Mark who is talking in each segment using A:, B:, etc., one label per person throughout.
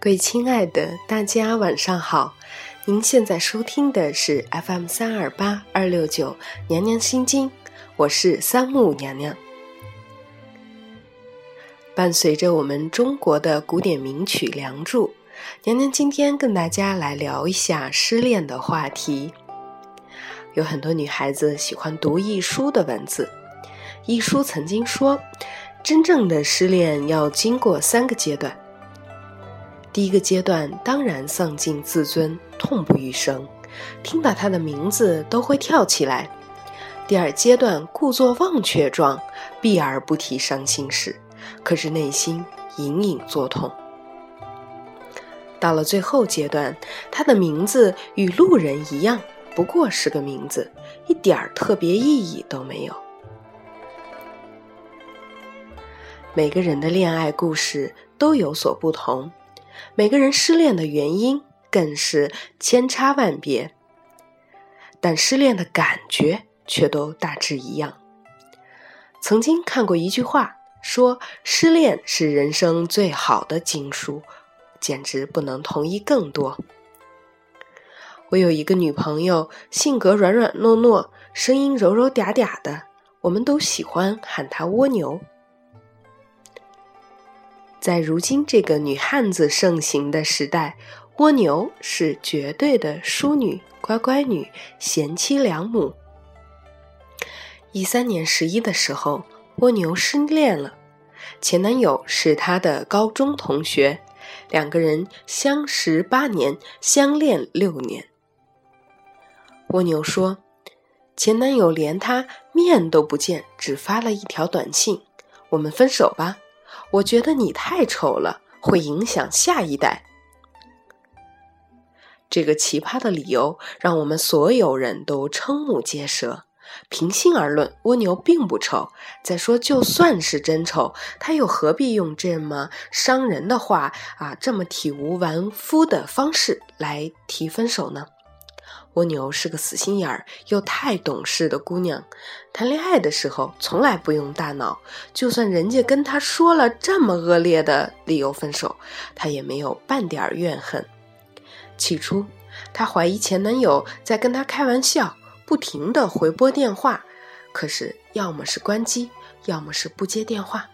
A: 各位亲爱的大家晚上好，您现在收听的是 FM 三二八二六九娘娘心经，我是三木娘娘。伴随着我们中国的古典名曲《梁祝》，娘娘今天跟大家来聊一下失恋的话题。有很多女孩子喜欢读一书的文字，一书曾经说，真正的失恋要经过三个阶段。第一个阶段当然丧尽自尊，痛不欲生，听到他的名字都会跳起来。第二阶段故作忘却状，避而不提伤心事，可是内心隐隐作痛。到了最后阶段，他的名字与路人一样，不过是个名字，一点儿特别意义都没有。每个人的恋爱故事都有所不同。每个人失恋的原因更是千差万别，但失恋的感觉却都大致一样。曾经看过一句话，说失恋是人生最好的经书，简直不能同意更多。我有一个女朋友，性格软软糯糯，声音柔柔嗲嗲的，我们都喜欢喊她蜗牛。在如今这个女汉子盛行的时代，蜗牛是绝对的淑女、乖乖女、贤妻良母。一三年十一的时候，蜗牛失恋了，前男友是她的高中同学，两个人相识八年，相恋六年。蜗牛说，前男友连她面都不见，只发了一条短信：“我们分手吧。”我觉得你太丑了，会影响下一代。这个奇葩的理由让我们所有人都瞠目结舌。平心而论，蜗牛并不丑。再说，就算是真丑，他又何必用这么伤人的话啊，这么体无完肤的方式来提分手呢？蜗牛是个死心眼儿又太懂事的姑娘，谈恋爱的时候从来不用大脑，就算人家跟她说了这么恶劣的理由分手，她也没有半点怨恨。起初，她怀疑前男友在跟她开玩笑，不停的回拨电话，可是要么是关机，要么是不接电话。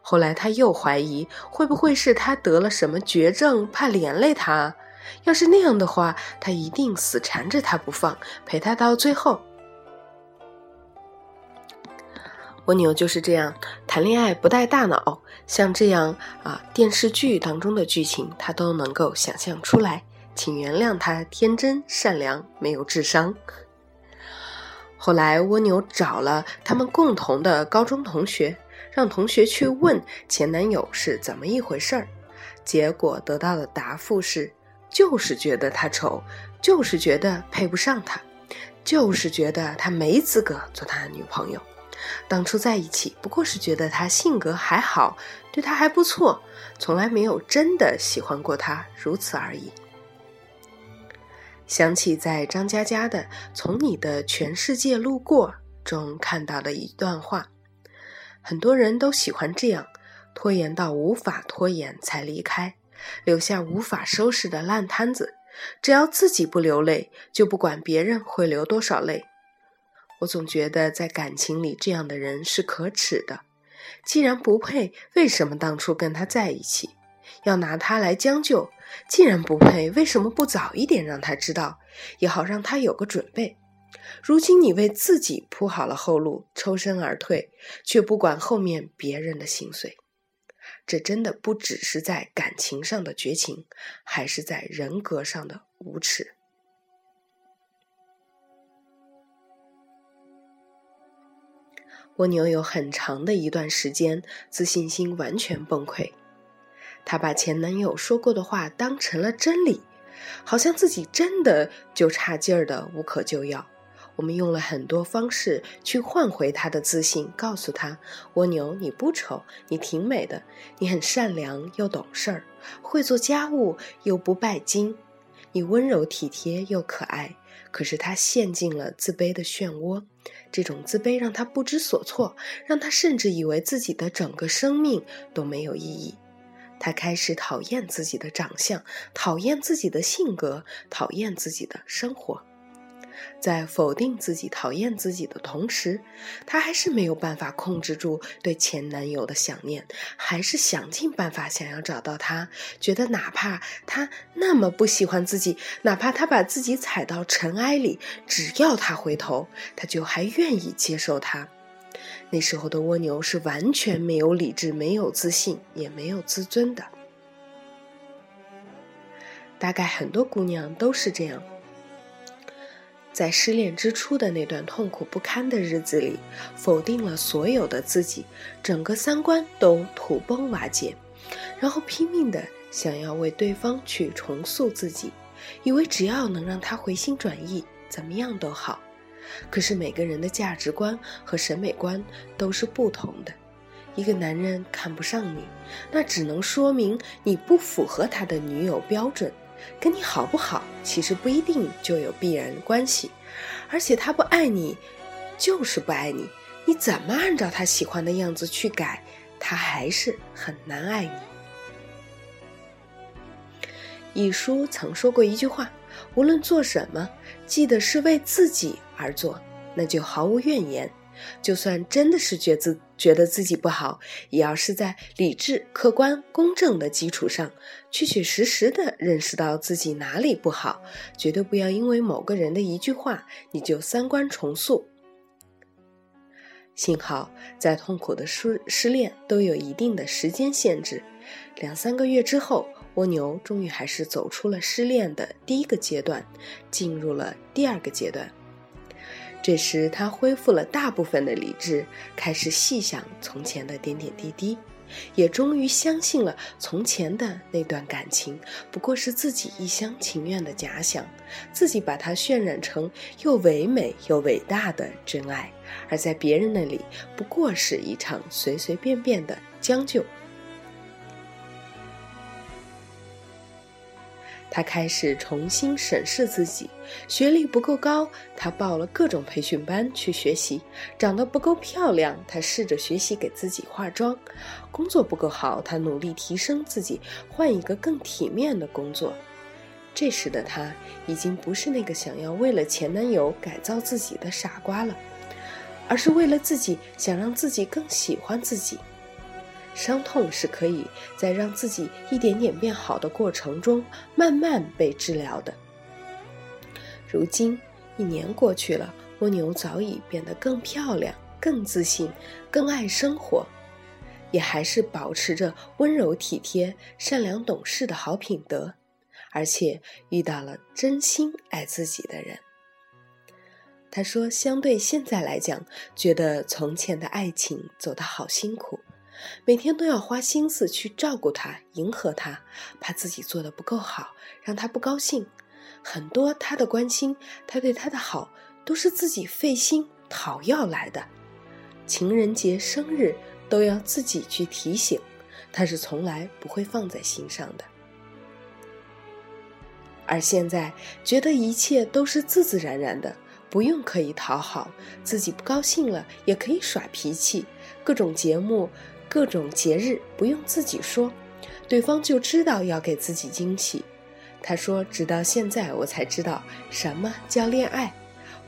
A: 后来，她又怀疑会不会是他得了什么绝症，怕连累她。要是那样的话，他一定死缠着他不放，陪他到最后。蜗牛就是这样，谈恋爱不带大脑，像这样啊电视剧当中的剧情，他都能够想象出来。请原谅他天真善良，没有智商。后来蜗牛找了他们共同的高中同学，让同学去问前男友是怎么一回事儿，结果得到的答复是。就是觉得他丑，就是觉得配不上他，就是觉得他没资格做他的女朋友。当初在一起不过是觉得他性格还好，对他还不错，从来没有真的喜欢过他，如此而已。想起在张嘉佳的《从你的全世界路过》中看到的一段话，很多人都喜欢这样，拖延到无法拖延才离开。留下无法收拾的烂摊子，只要自己不流泪，就不管别人会流多少泪。我总觉得在感情里这样的人是可耻的。既然不配，为什么当初跟他在一起？要拿他来将就。既然不配，为什么不早一点让他知道，也好让他有个准备？如今你为自己铺好了后路，抽身而退，却不管后面别人的心碎。这真的不只是在感情上的绝情，还是在人格上的无耻。蜗牛有很长的一段时间自信心完全崩溃，她把前男友说过的话当成了真理，好像自己真的就差劲儿的无可救药。我们用了很多方式去换回他的自信，告诉他：“蜗牛，你不丑，你挺美的，你很善良又懂事儿，会做家务又不拜金，你温柔体贴又可爱。”可是他陷进了自卑的漩涡，这种自卑让他不知所措，让他甚至以为自己的整个生命都没有意义。他开始讨厌自己的长相，讨厌自己的性格，讨厌自己的生活。在否定自己、讨厌自己的同时，她还是没有办法控制住对前男友的想念，还是想尽办法想要找到他。觉得哪怕他那么不喜欢自己，哪怕他把自己踩到尘埃里，只要他回头，他就还愿意接受他。那时候的蜗牛是完全没有理智、没有自信、也没有自尊的。大概很多姑娘都是这样。在失恋之初的那段痛苦不堪的日子里，否定了所有的自己，整个三观都土崩瓦解，然后拼命的想要为对方去重塑自己，以为只要能让他回心转意，怎么样都好。可是每个人的价值观和审美观都是不同的，一个男人看不上你，那只能说明你不符合他的女友标准。跟你好不好，其实不一定就有必然关系，而且他不爱你，就是不爱你。你怎么按照他喜欢的样子去改，他还是很难爱你。一书曾说过一句话：无论做什么，记得是为自己而做，那就毫无怨言。就算真的是觉自觉得自己不好，也要是在理智、客观、公正的基础上，确确实实的认识到自己哪里不好，绝对不要因为某个人的一句话，你就三观重塑。幸好，在痛苦的失失恋都有一定的时间限制，两三个月之后，蜗牛终于还是走出了失恋的第一个阶段，进入了第二个阶段。这时，他恢复了大部分的理智，开始细想从前的点点滴滴，也终于相信了从前的那段感情不过是自己一厢情愿的假想，自己把它渲染成又唯美又伟大的真爱，而在别人那里不过是一场随随便便的将就。他开始重新审视自己，学历不够高，他报了各种培训班去学习；长得不够漂亮，他试着学习给自己化妆；工作不够好，他努力提升自己，换一个更体面的工作。这时的他已经不是那个想要为了前男友改造自己的傻瓜了，而是为了自己想让自己更喜欢自己。伤痛是可以在让自己一点点变好的过程中慢慢被治疗的。如今一年过去了，蜗牛早已变得更漂亮、更自信、更爱生活，也还是保持着温柔体贴、善良懂事的好品德，而且遇到了真心爱自己的人。他说：“相对现在来讲，觉得从前的爱情走得好辛苦。”每天都要花心思去照顾他、迎合他，怕自己做的不够好，让他不高兴。很多他的关心，他对他的好，都是自己费心讨要来的。情人节、生日都要自己去提醒，他是从来不会放在心上的。而现在觉得一切都是自自然然的，不用刻意讨好，自己不高兴了也可以耍脾气，各种节目。各种节日不用自己说，对方就知道要给自己惊喜。他说：“直到现在，我才知道什么叫恋爱。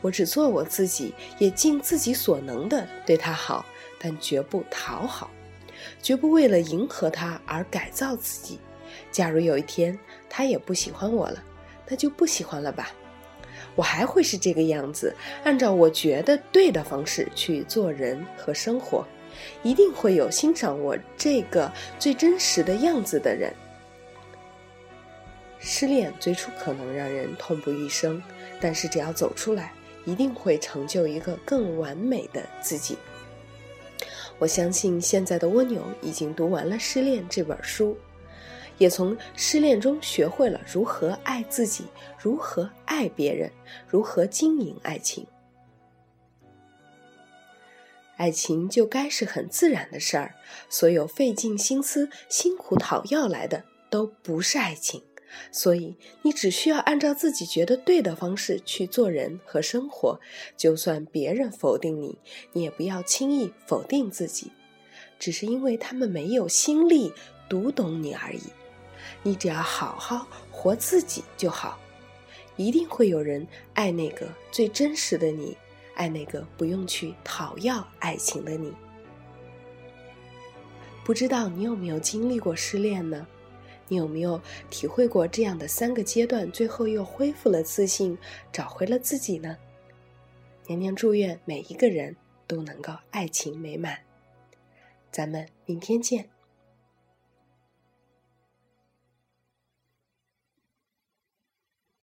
A: 我只做我自己，也尽自己所能的对他好，但绝不讨好，绝不为了迎合他而改造自己。假如有一天他也不喜欢我了，那就不喜欢了吧。我还会是这个样子，按照我觉得对的方式去做人和生活。”一定会有欣赏我这个最真实的样子的人。失恋最初可能让人痛不欲生，但是只要走出来，一定会成就一个更完美的自己。我相信现在的蜗牛已经读完了《失恋》这本书，也从失恋中学会了如何爱自己，如何爱别人，如何经营爱情。爱情就该是很自然的事儿，所有费尽心思、辛苦讨要来的都不是爱情。所以你只需要按照自己觉得对的方式去做人和生活，就算别人否定你，你也不要轻易否定自己，只是因为他们没有心力读懂你而已。你只要好好活自己就好，一定会有人爱那个最真实的你，爱那个不用去讨要爱情的你。不知道你有没有经历过失恋呢？你有没有体会过这样的三个阶段，最后又恢复了自信，找回了自己呢？娘娘祝愿每一个人都能够爱情美满。咱们明天见。